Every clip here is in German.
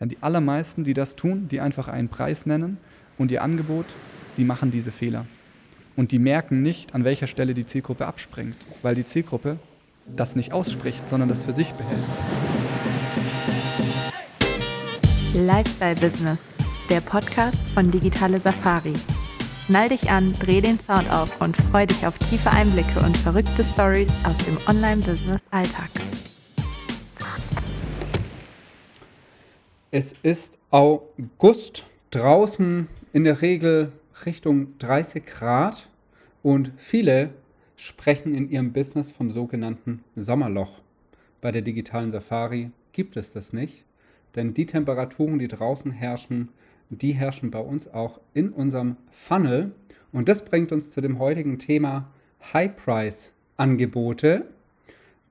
Denn die allermeisten, die das tun, die einfach einen Preis nennen und ihr Angebot, die machen diese Fehler. Und die merken nicht, an welcher Stelle die Zielgruppe abspringt, weil die Zielgruppe das nicht ausspricht, sondern das für sich behält. Lifestyle Business, der Podcast von Digitale Safari. Schnall dich an, dreh den Sound auf und freu dich auf tiefe Einblicke und verrückte Stories aus dem Online-Business-Alltag. Es ist August, draußen in der Regel Richtung 30 Grad und viele sprechen in ihrem Business vom sogenannten Sommerloch. Bei der digitalen Safari gibt es das nicht, denn die Temperaturen, die draußen herrschen, die herrschen bei uns auch in unserem Funnel. Und das bringt uns zu dem heutigen Thema High-Price-Angebote.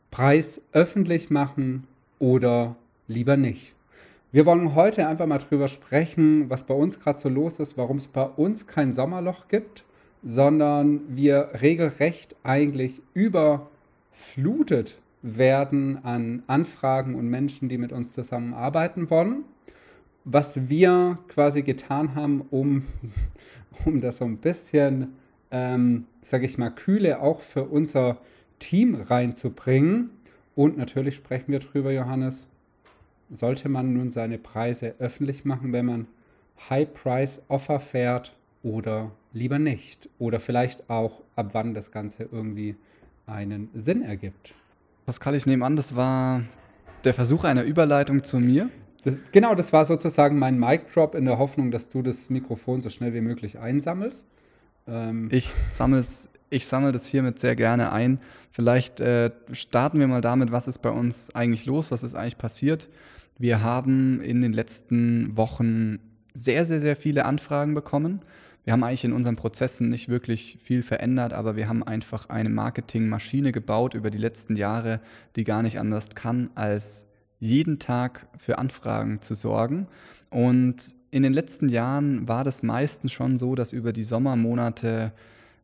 Preis öffentlich machen oder lieber nicht. Wir wollen heute einfach mal drüber sprechen, was bei uns gerade so los ist, warum es bei uns kein Sommerloch gibt, sondern wir regelrecht eigentlich überflutet werden an Anfragen und Menschen, die mit uns zusammenarbeiten wollen. Was wir quasi getan haben, um, um das so ein bisschen, ähm, sage ich mal, Kühle auch für unser Team reinzubringen. Und natürlich sprechen wir drüber, Johannes, sollte man nun seine Preise öffentlich machen, wenn man High-Price-Offer fährt oder lieber nicht? Oder vielleicht auch, ab wann das Ganze irgendwie einen Sinn ergibt. Pascal, ich nehme an, das war der Versuch einer Überleitung zu mir. Das, genau, das war sozusagen mein Mic-Drop in der Hoffnung, dass du das Mikrofon so schnell wie möglich einsammelst. Ähm ich sammle ich sammle das hiermit sehr gerne ein. Vielleicht äh, starten wir mal damit, was ist bei uns eigentlich los, was ist eigentlich passiert. Wir haben in den letzten Wochen sehr, sehr, sehr viele Anfragen bekommen. Wir haben eigentlich in unseren Prozessen nicht wirklich viel verändert, aber wir haben einfach eine Marketingmaschine gebaut über die letzten Jahre, die gar nicht anders kann, als jeden Tag für Anfragen zu sorgen. Und in den letzten Jahren war das meistens schon so, dass über die Sommermonate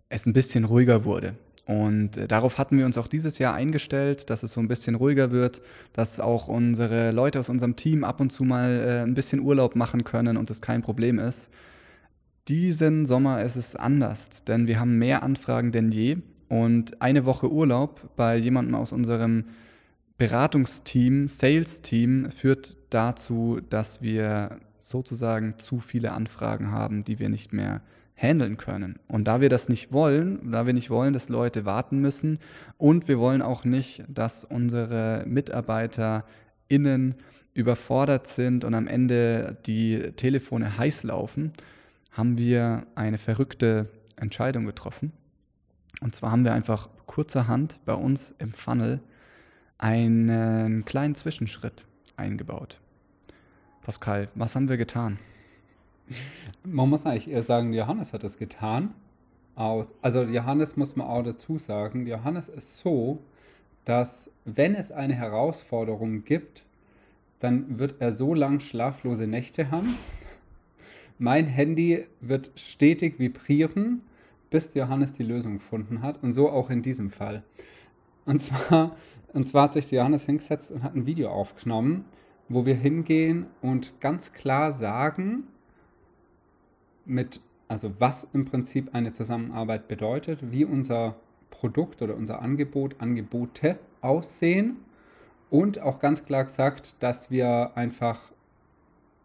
es ein bisschen ruhiger wurde. Und äh, darauf hatten wir uns auch dieses Jahr eingestellt, dass es so ein bisschen ruhiger wird, dass auch unsere Leute aus unserem Team ab und zu mal äh, ein bisschen Urlaub machen können und das kein Problem ist. Diesen Sommer ist es anders, denn wir haben mehr Anfragen denn je und eine Woche Urlaub bei jemandem aus unserem Beratungsteam, Sales-Team führt dazu, dass wir sozusagen zu viele Anfragen haben, die wir nicht mehr handeln können. Und da wir das nicht wollen, da wir nicht wollen, dass Leute warten müssen und wir wollen auch nicht, dass unsere MitarbeiterInnen überfordert sind und am Ende die Telefone heiß laufen, haben wir eine verrückte Entscheidung getroffen. Und zwar haben wir einfach kurzerhand bei uns im Funnel einen kleinen Zwischenschritt eingebaut. Pascal, was haben wir getan? Man muss eigentlich eher sagen, Johannes hat das getan. Aus, also Johannes muss man auch dazu sagen, Johannes ist so, dass wenn es eine Herausforderung gibt, dann wird er so lang schlaflose Nächte haben. Mein Handy wird stetig vibrieren, bis Johannes die Lösung gefunden hat. Und so auch in diesem Fall. Und zwar, und zwar hat sich Johannes hingesetzt und hat ein Video aufgenommen, wo wir hingehen und ganz klar sagen, mit, also was im Prinzip eine Zusammenarbeit bedeutet, wie unser Produkt oder unser Angebot, Angebote aussehen und auch ganz klar gesagt, dass wir einfach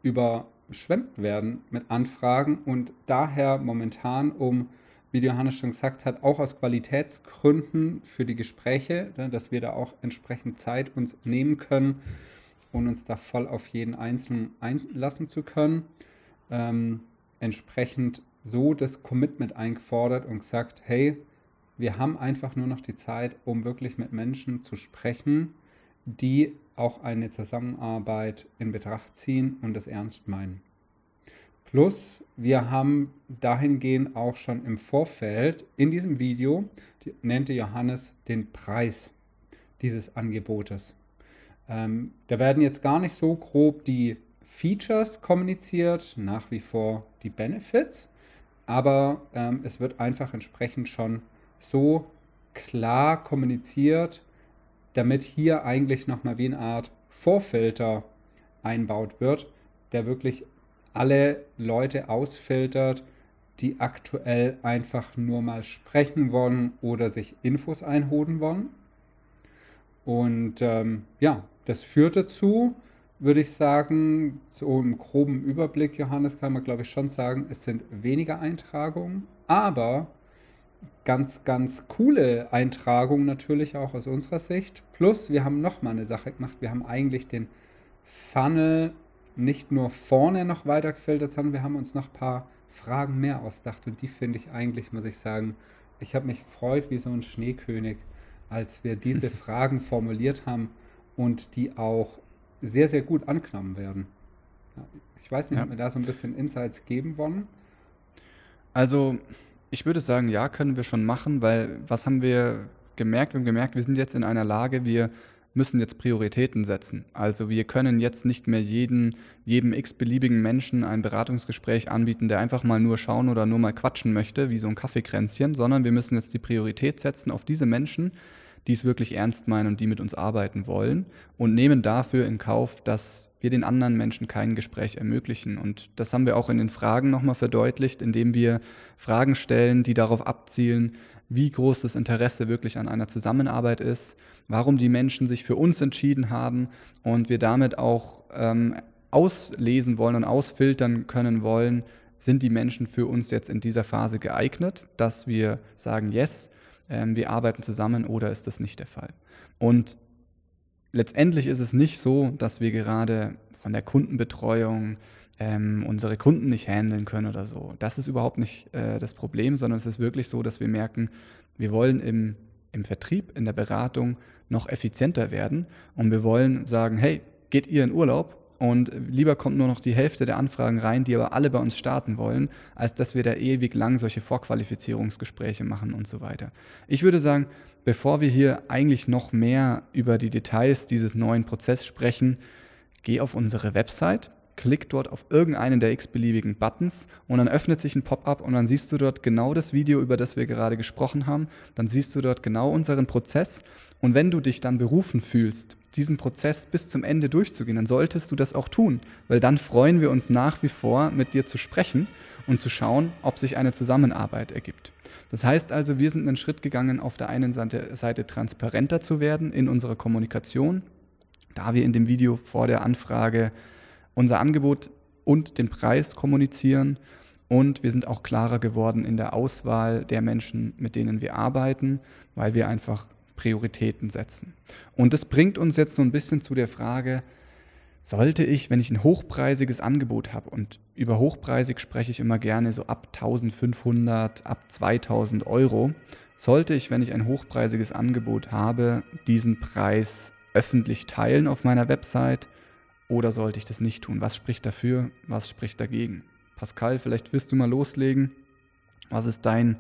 überschwemmt werden mit Anfragen und daher momentan, um, wie Johannes schon gesagt hat, auch aus Qualitätsgründen für die Gespräche, ne, dass wir da auch entsprechend Zeit uns nehmen können und uns da voll auf jeden Einzelnen einlassen zu können. Ähm, entsprechend so das Commitment eingefordert und gesagt, hey, wir haben einfach nur noch die Zeit, um wirklich mit Menschen zu sprechen, die auch eine Zusammenarbeit in Betracht ziehen und das ernst meinen. Plus, wir haben dahingehend auch schon im Vorfeld in diesem Video, die, nannte Johannes den Preis dieses Angebotes. Ähm, da werden jetzt gar nicht so grob die Features kommuniziert, nach wie vor die Benefits, aber ähm, es wird einfach entsprechend schon so klar kommuniziert, damit hier eigentlich nochmal wie eine Art Vorfilter einbaut wird, der wirklich alle Leute ausfiltert, die aktuell einfach nur mal sprechen wollen oder sich Infos einholen wollen. Und ähm, ja, das führt dazu, würde ich sagen, so im groben Überblick, Johannes, kann man glaube ich schon sagen, es sind weniger Eintragungen, aber ganz, ganz coole Eintragungen natürlich auch aus unserer Sicht. Plus, wir haben nochmal eine Sache gemacht. Wir haben eigentlich den Funnel nicht nur vorne noch weiter gefiltert, sondern wir haben uns noch ein paar Fragen mehr ausgedacht. Und die finde ich eigentlich, muss ich sagen, ich habe mich gefreut wie so ein Schneekönig, als wir diese Fragen formuliert haben und die auch sehr, sehr gut angenommen werden. Ich weiß nicht, ja. ob wir da so ein bisschen Insights geben wollen. Also, ich würde sagen, ja, können wir schon machen, weil was haben wir gemerkt? Wir haben gemerkt, wir sind jetzt in einer Lage, wir müssen jetzt Prioritäten setzen. Also wir können jetzt nicht mehr jeden, jedem x-beliebigen Menschen ein Beratungsgespräch anbieten, der einfach mal nur schauen oder nur mal quatschen möchte, wie so ein Kaffeekränzchen, sondern wir müssen jetzt die Priorität setzen auf diese Menschen, die es wirklich ernst meinen und die mit uns arbeiten wollen und nehmen dafür in Kauf, dass wir den anderen Menschen kein Gespräch ermöglichen. Und das haben wir auch in den Fragen nochmal verdeutlicht, indem wir Fragen stellen, die darauf abzielen, wie groß das Interesse wirklich an einer Zusammenarbeit ist, warum die Menschen sich für uns entschieden haben und wir damit auch ähm, auslesen wollen und ausfiltern können wollen, sind die Menschen für uns jetzt in dieser Phase geeignet, dass wir sagen, yes, ähm, wir arbeiten zusammen oder ist das nicht der Fall. Und letztendlich ist es nicht so, dass wir gerade von der Kundenbetreuung ähm, unsere Kunden nicht handeln können oder so. Das ist überhaupt nicht äh, das Problem, sondern es ist wirklich so, dass wir merken, wir wollen im, im Vertrieb, in der Beratung noch effizienter werden und wir wollen sagen, hey, geht ihr in Urlaub und lieber kommt nur noch die Hälfte der Anfragen rein, die aber alle bei uns starten wollen, als dass wir da ewig lang solche Vorqualifizierungsgespräche machen und so weiter. Ich würde sagen, bevor wir hier eigentlich noch mehr über die Details dieses neuen Prozesses sprechen, geh auf unsere Website klick dort auf irgendeinen der x-beliebigen Buttons und dann öffnet sich ein Pop-up und dann siehst du dort genau das Video, über das wir gerade gesprochen haben. Dann siehst du dort genau unseren Prozess und wenn du dich dann berufen fühlst, diesen Prozess bis zum Ende durchzugehen, dann solltest du das auch tun, weil dann freuen wir uns nach wie vor, mit dir zu sprechen und zu schauen, ob sich eine Zusammenarbeit ergibt. Das heißt also, wir sind einen Schritt gegangen, auf der einen Seite, Seite transparenter zu werden in unserer Kommunikation, da wir in dem Video vor der Anfrage unser Angebot und den Preis kommunizieren und wir sind auch klarer geworden in der Auswahl der Menschen, mit denen wir arbeiten, weil wir einfach Prioritäten setzen. Und das bringt uns jetzt so ein bisschen zu der Frage, sollte ich, wenn ich ein hochpreisiges Angebot habe, und über hochpreisig spreche ich immer gerne so ab 1500, ab 2000 Euro, sollte ich, wenn ich ein hochpreisiges Angebot habe, diesen Preis öffentlich teilen auf meiner Website oder sollte ich das nicht tun? Was spricht dafür? Was spricht dagegen? Pascal, vielleicht wirst du mal loslegen. Was ist dein,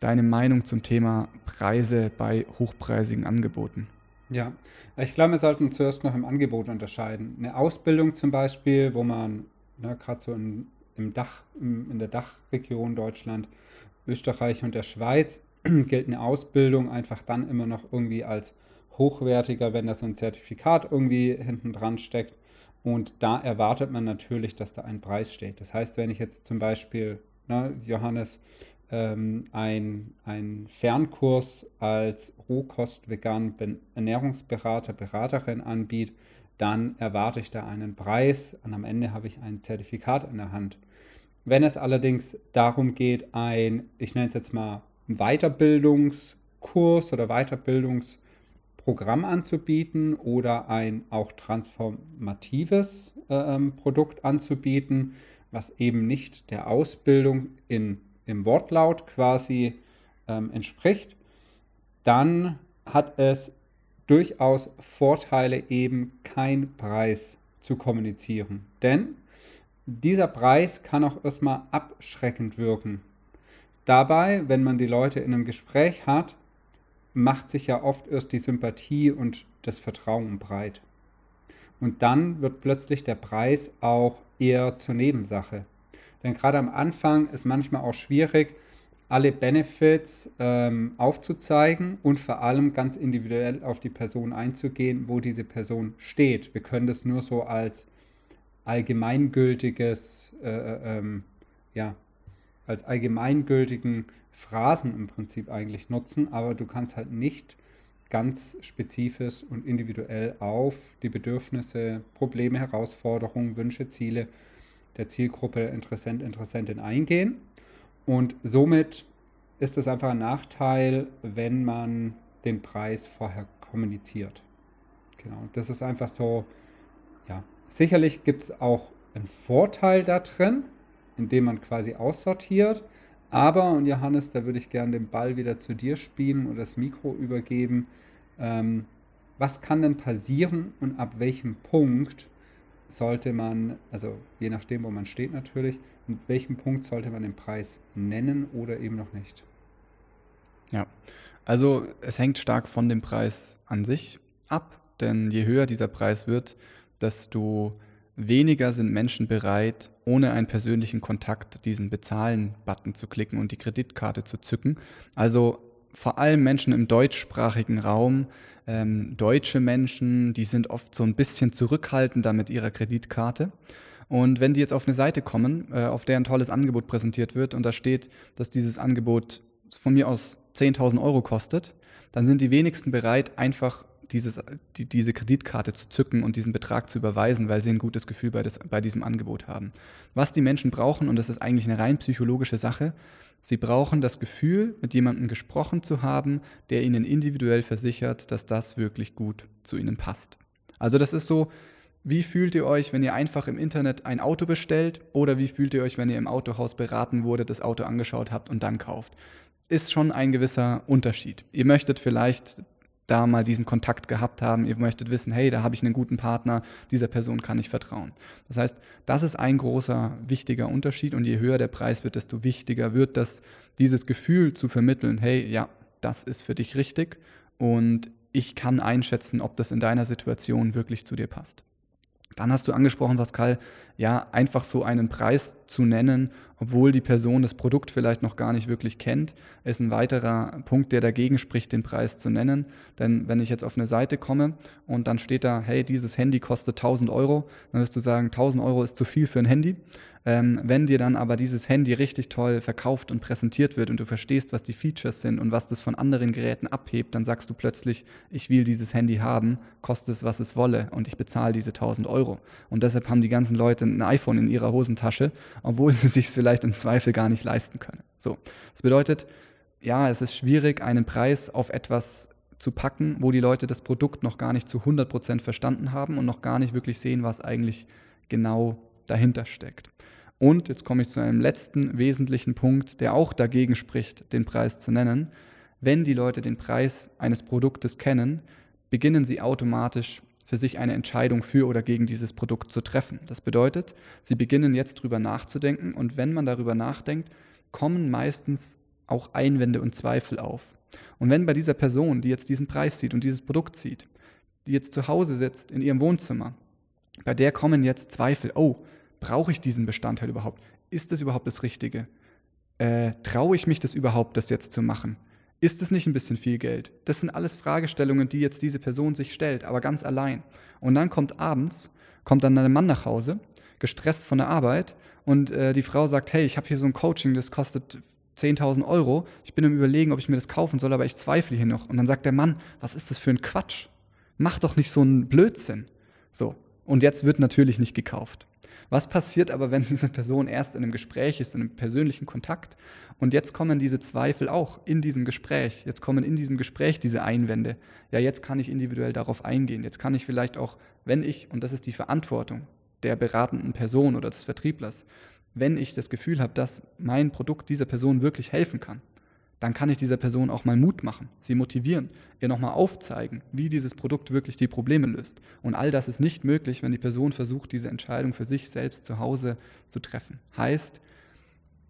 deine Meinung zum Thema Preise bei hochpreisigen Angeboten? Ja, ich glaube, wir sollten zuerst noch im Angebot unterscheiden. Eine Ausbildung zum Beispiel, wo man ne, gerade so in, im Dach, in der Dachregion Deutschland, Österreich und der Schweiz gilt eine Ausbildung einfach dann immer noch irgendwie als hochwertiger, wenn da so ein Zertifikat irgendwie hinten dran steckt. Und da erwartet man natürlich, dass da ein Preis steht. Das heißt, wenn ich jetzt zum Beispiel, ne, Johannes, ähm, ein, ein Fernkurs als Rohkost vegan Ernährungsberater, Beraterin anbiete, dann erwarte ich da einen Preis und am Ende habe ich ein Zertifikat in der Hand. Wenn es allerdings darum geht, ein, ich nenne es jetzt mal Weiterbildungskurs oder Weiterbildungs Programm anzubieten oder ein auch transformatives äh, Produkt anzubieten, was eben nicht der Ausbildung in, im Wortlaut quasi ähm, entspricht, dann hat es durchaus Vorteile, eben keinen Preis zu kommunizieren. Denn dieser Preis kann auch erstmal abschreckend wirken. Dabei, wenn man die Leute in einem Gespräch hat, macht sich ja oft erst die Sympathie und das Vertrauen breit. Und dann wird plötzlich der Preis auch eher zur Nebensache. Denn gerade am Anfang ist manchmal auch schwierig, alle Benefits ähm, aufzuzeigen und vor allem ganz individuell auf die Person einzugehen, wo diese Person steht. Wir können das nur so als allgemeingültiges, äh, äh, ähm, ja, als allgemeingültigen Phrasen im Prinzip eigentlich nutzen, aber du kannst halt nicht ganz spezifisch und individuell auf die Bedürfnisse, Probleme, Herausforderungen, Wünsche, Ziele der Zielgruppe Interessent, Interessentin eingehen. Und somit ist es einfach ein Nachteil, wenn man den Preis vorher kommuniziert. Genau, das ist einfach so, ja, sicherlich gibt es auch einen Vorteil da drin, indem man quasi aussortiert. Aber, und Johannes, da würde ich gerne den Ball wieder zu dir spielen und das Mikro übergeben. Ähm, was kann denn passieren und ab welchem Punkt sollte man, also je nachdem, wo man steht natürlich, mit welchem Punkt sollte man den Preis nennen oder eben noch nicht? Ja, also es hängt stark von dem Preis an sich ab, denn je höher dieser Preis wird, desto weniger sind Menschen bereit, ohne einen persönlichen Kontakt diesen Bezahlen-Button zu klicken und die Kreditkarte zu zücken. Also vor allem Menschen im deutschsprachigen Raum, ähm, deutsche Menschen, die sind oft so ein bisschen zurückhaltender mit ihrer Kreditkarte. Und wenn die jetzt auf eine Seite kommen, äh, auf der ein tolles Angebot präsentiert wird und da steht, dass dieses Angebot von mir aus 10.000 Euro kostet, dann sind die wenigsten bereit, einfach dieses, die, diese Kreditkarte zu zücken und diesen Betrag zu überweisen, weil sie ein gutes Gefühl bei, das, bei diesem Angebot haben. Was die Menschen brauchen, und das ist eigentlich eine rein psychologische Sache, sie brauchen das Gefühl, mit jemandem gesprochen zu haben, der ihnen individuell versichert, dass das wirklich gut zu ihnen passt. Also das ist so, wie fühlt ihr euch, wenn ihr einfach im Internet ein Auto bestellt oder wie fühlt ihr euch, wenn ihr im Autohaus beraten wurde, das Auto angeschaut habt und dann kauft? Ist schon ein gewisser Unterschied. Ihr möchtet vielleicht da mal diesen Kontakt gehabt haben. Ihr möchtet wissen, hey, da habe ich einen guten Partner, dieser Person kann ich vertrauen. Das heißt, das ist ein großer, wichtiger Unterschied und je höher der Preis wird, desto wichtiger wird das, dieses Gefühl zu vermitteln, hey, ja, das ist für dich richtig und ich kann einschätzen, ob das in deiner Situation wirklich zu dir passt. Dann hast du angesprochen, Pascal, ja, einfach so einen Preis zu nennen, obwohl die Person das Produkt vielleicht noch gar nicht wirklich kennt, ist ein weiterer Punkt, der dagegen spricht, den Preis zu nennen. Denn wenn ich jetzt auf eine Seite komme und dann steht da, hey, dieses Handy kostet 1000 Euro, dann wirst du sagen, 1000 Euro ist zu viel für ein Handy. Ähm, wenn dir dann aber dieses Handy richtig toll verkauft und präsentiert wird und du verstehst, was die Features sind und was das von anderen Geräten abhebt, dann sagst du plötzlich, ich will dieses Handy haben, kostet es, was es wolle und ich bezahle diese 1000 Euro. Und deshalb haben die ganzen Leute ein iPhone in ihrer Hosentasche, obwohl sie sich vielleicht im Zweifel gar nicht leisten können. So, das bedeutet, ja, es ist schwierig, einen Preis auf etwas zu packen, wo die Leute das Produkt noch gar nicht zu 100% verstanden haben und noch gar nicht wirklich sehen, was eigentlich genau dahinter steckt. Und jetzt komme ich zu einem letzten wesentlichen Punkt, der auch dagegen spricht, den Preis zu nennen. Wenn die Leute den Preis eines Produktes kennen, beginnen sie automatisch für sich eine Entscheidung für oder gegen dieses Produkt zu treffen. Das bedeutet, sie beginnen jetzt drüber nachzudenken und wenn man darüber nachdenkt, kommen meistens auch Einwände und Zweifel auf. Und wenn bei dieser Person, die jetzt diesen Preis sieht und dieses Produkt sieht, die jetzt zu Hause sitzt in ihrem Wohnzimmer, bei der kommen jetzt Zweifel, oh, brauche ich diesen Bestandteil überhaupt? Ist das überhaupt das Richtige? Äh, Traue ich mich das überhaupt, das jetzt zu machen? Ist es nicht ein bisschen viel Geld? Das sind alles Fragestellungen, die jetzt diese Person sich stellt, aber ganz allein. Und dann kommt abends, kommt dann ein Mann nach Hause, gestresst von der Arbeit, und äh, die Frau sagt, hey, ich habe hier so ein Coaching, das kostet 10.000 Euro. Ich bin im Überlegen, ob ich mir das kaufen soll, aber ich zweifle hier noch. Und dann sagt der Mann, was ist das für ein Quatsch? Mach doch nicht so einen Blödsinn. So. Und jetzt wird natürlich nicht gekauft. Was passiert aber, wenn diese Person erst in einem Gespräch ist, in einem persönlichen Kontakt? Und jetzt kommen diese Zweifel auch in diesem Gespräch. Jetzt kommen in diesem Gespräch diese Einwände. Ja, jetzt kann ich individuell darauf eingehen. Jetzt kann ich vielleicht auch, wenn ich, und das ist die Verantwortung der beratenden Person oder des Vertrieblers, wenn ich das Gefühl habe, dass mein Produkt dieser Person wirklich helfen kann, dann kann ich dieser Person auch mal Mut machen, sie motivieren, ihr nochmal aufzeigen, wie dieses Produkt wirklich die Probleme löst. Und all das ist nicht möglich, wenn die Person versucht, diese Entscheidung für sich selbst zu Hause zu treffen. Heißt,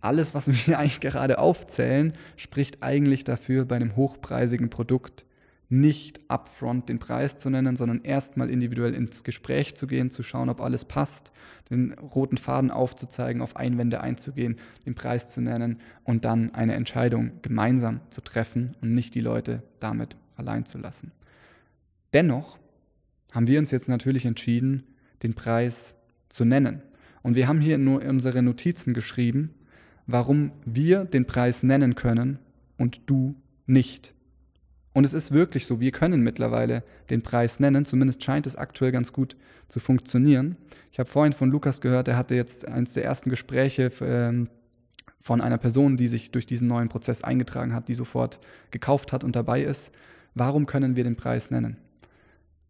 alles, was wir eigentlich gerade aufzählen, spricht eigentlich dafür, bei einem hochpreisigen Produkt nicht upfront den Preis zu nennen, sondern erstmal individuell ins Gespräch zu gehen, zu schauen, ob alles passt, den roten Faden aufzuzeigen, auf Einwände einzugehen, den Preis zu nennen und dann eine Entscheidung gemeinsam zu treffen und nicht die Leute damit allein zu lassen. Dennoch haben wir uns jetzt natürlich entschieden, den Preis zu nennen. Und wir haben hier nur unsere Notizen geschrieben, warum wir den Preis nennen können und du nicht. Und es ist wirklich so, wir können mittlerweile den Preis nennen, zumindest scheint es aktuell ganz gut zu funktionieren. Ich habe vorhin von Lukas gehört, er hatte jetzt eines der ersten Gespräche ähm, von einer Person, die sich durch diesen neuen Prozess eingetragen hat, die sofort gekauft hat und dabei ist. Warum können wir den Preis nennen?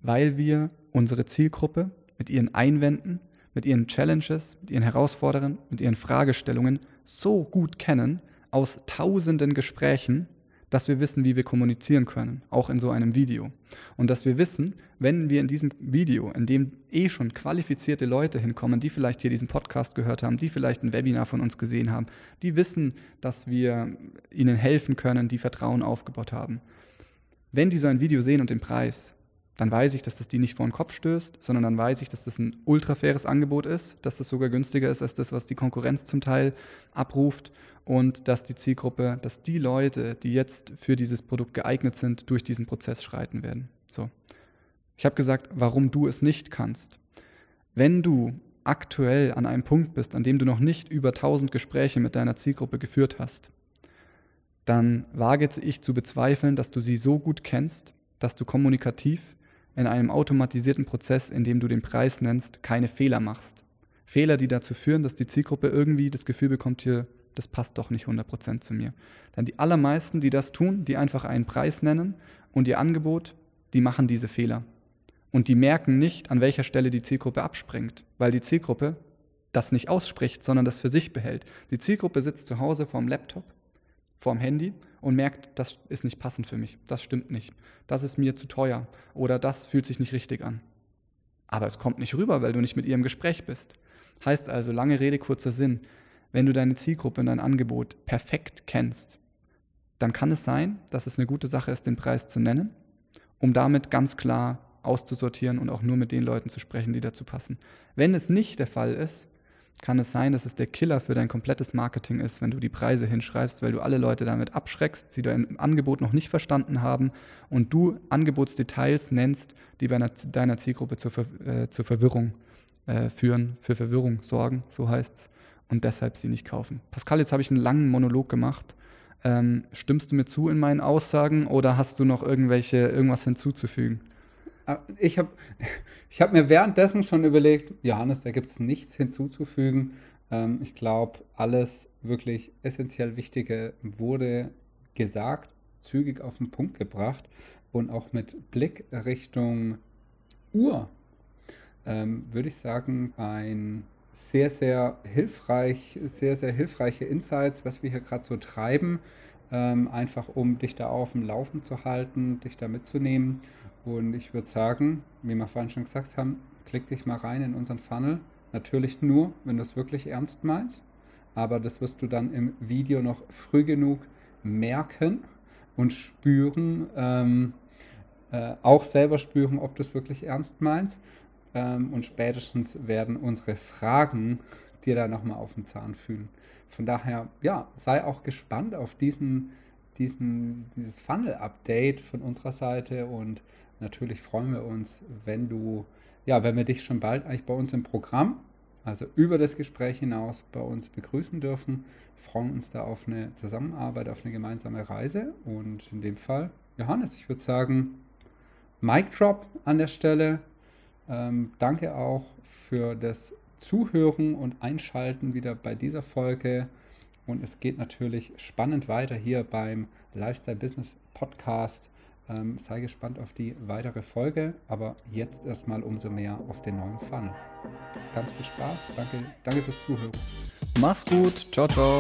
Weil wir unsere Zielgruppe mit ihren Einwänden, mit ihren Challenges, mit ihren Herausforderungen, mit ihren Fragestellungen so gut kennen aus tausenden Gesprächen, dass wir wissen, wie wir kommunizieren können, auch in so einem Video. Und dass wir wissen, wenn wir in diesem Video, in dem eh schon qualifizierte Leute hinkommen, die vielleicht hier diesen Podcast gehört haben, die vielleicht ein Webinar von uns gesehen haben, die wissen, dass wir ihnen helfen können, die Vertrauen aufgebaut haben. Wenn die so ein Video sehen und den Preis, dann weiß ich, dass das die nicht vor den Kopf stößt, sondern dann weiß ich, dass das ein ultra faires Angebot ist, dass das sogar günstiger ist als das, was die Konkurrenz zum Teil abruft und dass die Zielgruppe, dass die Leute, die jetzt für dieses Produkt geeignet sind, durch diesen Prozess schreiten werden. So. Ich habe gesagt, warum du es nicht kannst. Wenn du aktuell an einem Punkt bist, an dem du noch nicht über 1000 Gespräche mit deiner Zielgruppe geführt hast, dann wage ich zu bezweifeln, dass du sie so gut kennst, dass du kommunikativ in einem automatisierten Prozess, in dem du den Preis nennst, keine Fehler machst. Fehler, die dazu führen, dass die Zielgruppe irgendwie das Gefühl bekommt, hier, das passt doch nicht 100% zu mir. Denn die allermeisten, die das tun, die einfach einen Preis nennen und ihr Angebot, die machen diese Fehler. Und die merken nicht, an welcher Stelle die Zielgruppe abspringt, weil die Zielgruppe das nicht ausspricht, sondern das für sich behält. Die Zielgruppe sitzt zu Hause vorm Laptop, vorm Handy und merkt, das ist nicht passend für mich, das stimmt nicht, das ist mir zu teuer oder das fühlt sich nicht richtig an. Aber es kommt nicht rüber, weil du nicht mit ihr im Gespräch bist. Heißt also, lange Rede, kurzer Sinn, wenn du deine Zielgruppe und dein Angebot perfekt kennst, dann kann es sein, dass es eine gute Sache ist, den Preis zu nennen, um damit ganz klar auszusortieren und auch nur mit den Leuten zu sprechen, die dazu passen. Wenn es nicht der Fall ist, kann es sein, dass es der Killer für dein komplettes Marketing ist, wenn du die Preise hinschreibst, weil du alle Leute damit abschreckst, sie dein Angebot noch nicht verstanden haben und du Angebotsdetails nennst, die bei deiner Zielgruppe zur, Ver äh, zur Verwirrung äh, führen, für Verwirrung sorgen, so heißt es und deshalb sie nicht kaufen. Pascal, jetzt habe ich einen langen Monolog gemacht. Ähm, stimmst du mir zu in meinen Aussagen oder hast du noch irgendwelche, irgendwas hinzuzufügen? Ah, ich habe ich hab mir währenddessen schon überlegt, Johannes, da gibt es nichts hinzuzufügen. Ähm, ich glaube, alles wirklich essentiell Wichtige wurde gesagt, zügig auf den Punkt gebracht und auch mit Blick Richtung Uhr, ähm, würde ich sagen, ein sehr, sehr hilfreich, sehr, sehr hilfreiche Insights, was wir hier gerade so treiben, ähm, einfach um dich da auf dem Laufen zu halten, dich da mitzunehmen. Und ich würde sagen, wie wir vorhin schon gesagt haben, klick dich mal rein in unseren Funnel. Natürlich nur, wenn du es wirklich ernst meinst. Aber das wirst du dann im Video noch früh genug merken und spüren, ähm, äh, auch selber spüren, ob du es wirklich ernst meinst ähm, und spätestens werden unsere Fragen dir da nochmal auf den Zahn fühlen. Von daher, ja, sei auch gespannt auf diesen, diesen, dieses Funnel-Update von unserer Seite und natürlich freuen wir uns, wenn du, ja, wenn wir dich schon bald eigentlich bei uns im Programm, also über das Gespräch hinaus bei uns begrüßen dürfen, freuen uns da auf eine Zusammenarbeit, auf eine gemeinsame Reise und in dem Fall, Johannes, ich würde sagen, Mic Drop an der Stelle. Ähm, danke auch für das Zuhören und Einschalten wieder bei dieser Folge. Und es geht natürlich spannend weiter hier beim Lifestyle Business Podcast. Ähm, sei gespannt auf die weitere Folge, aber jetzt erstmal umso mehr auf den neuen Funnel. Ganz viel Spaß. Danke, danke fürs Zuhören. Mach's gut. Ciao, ciao.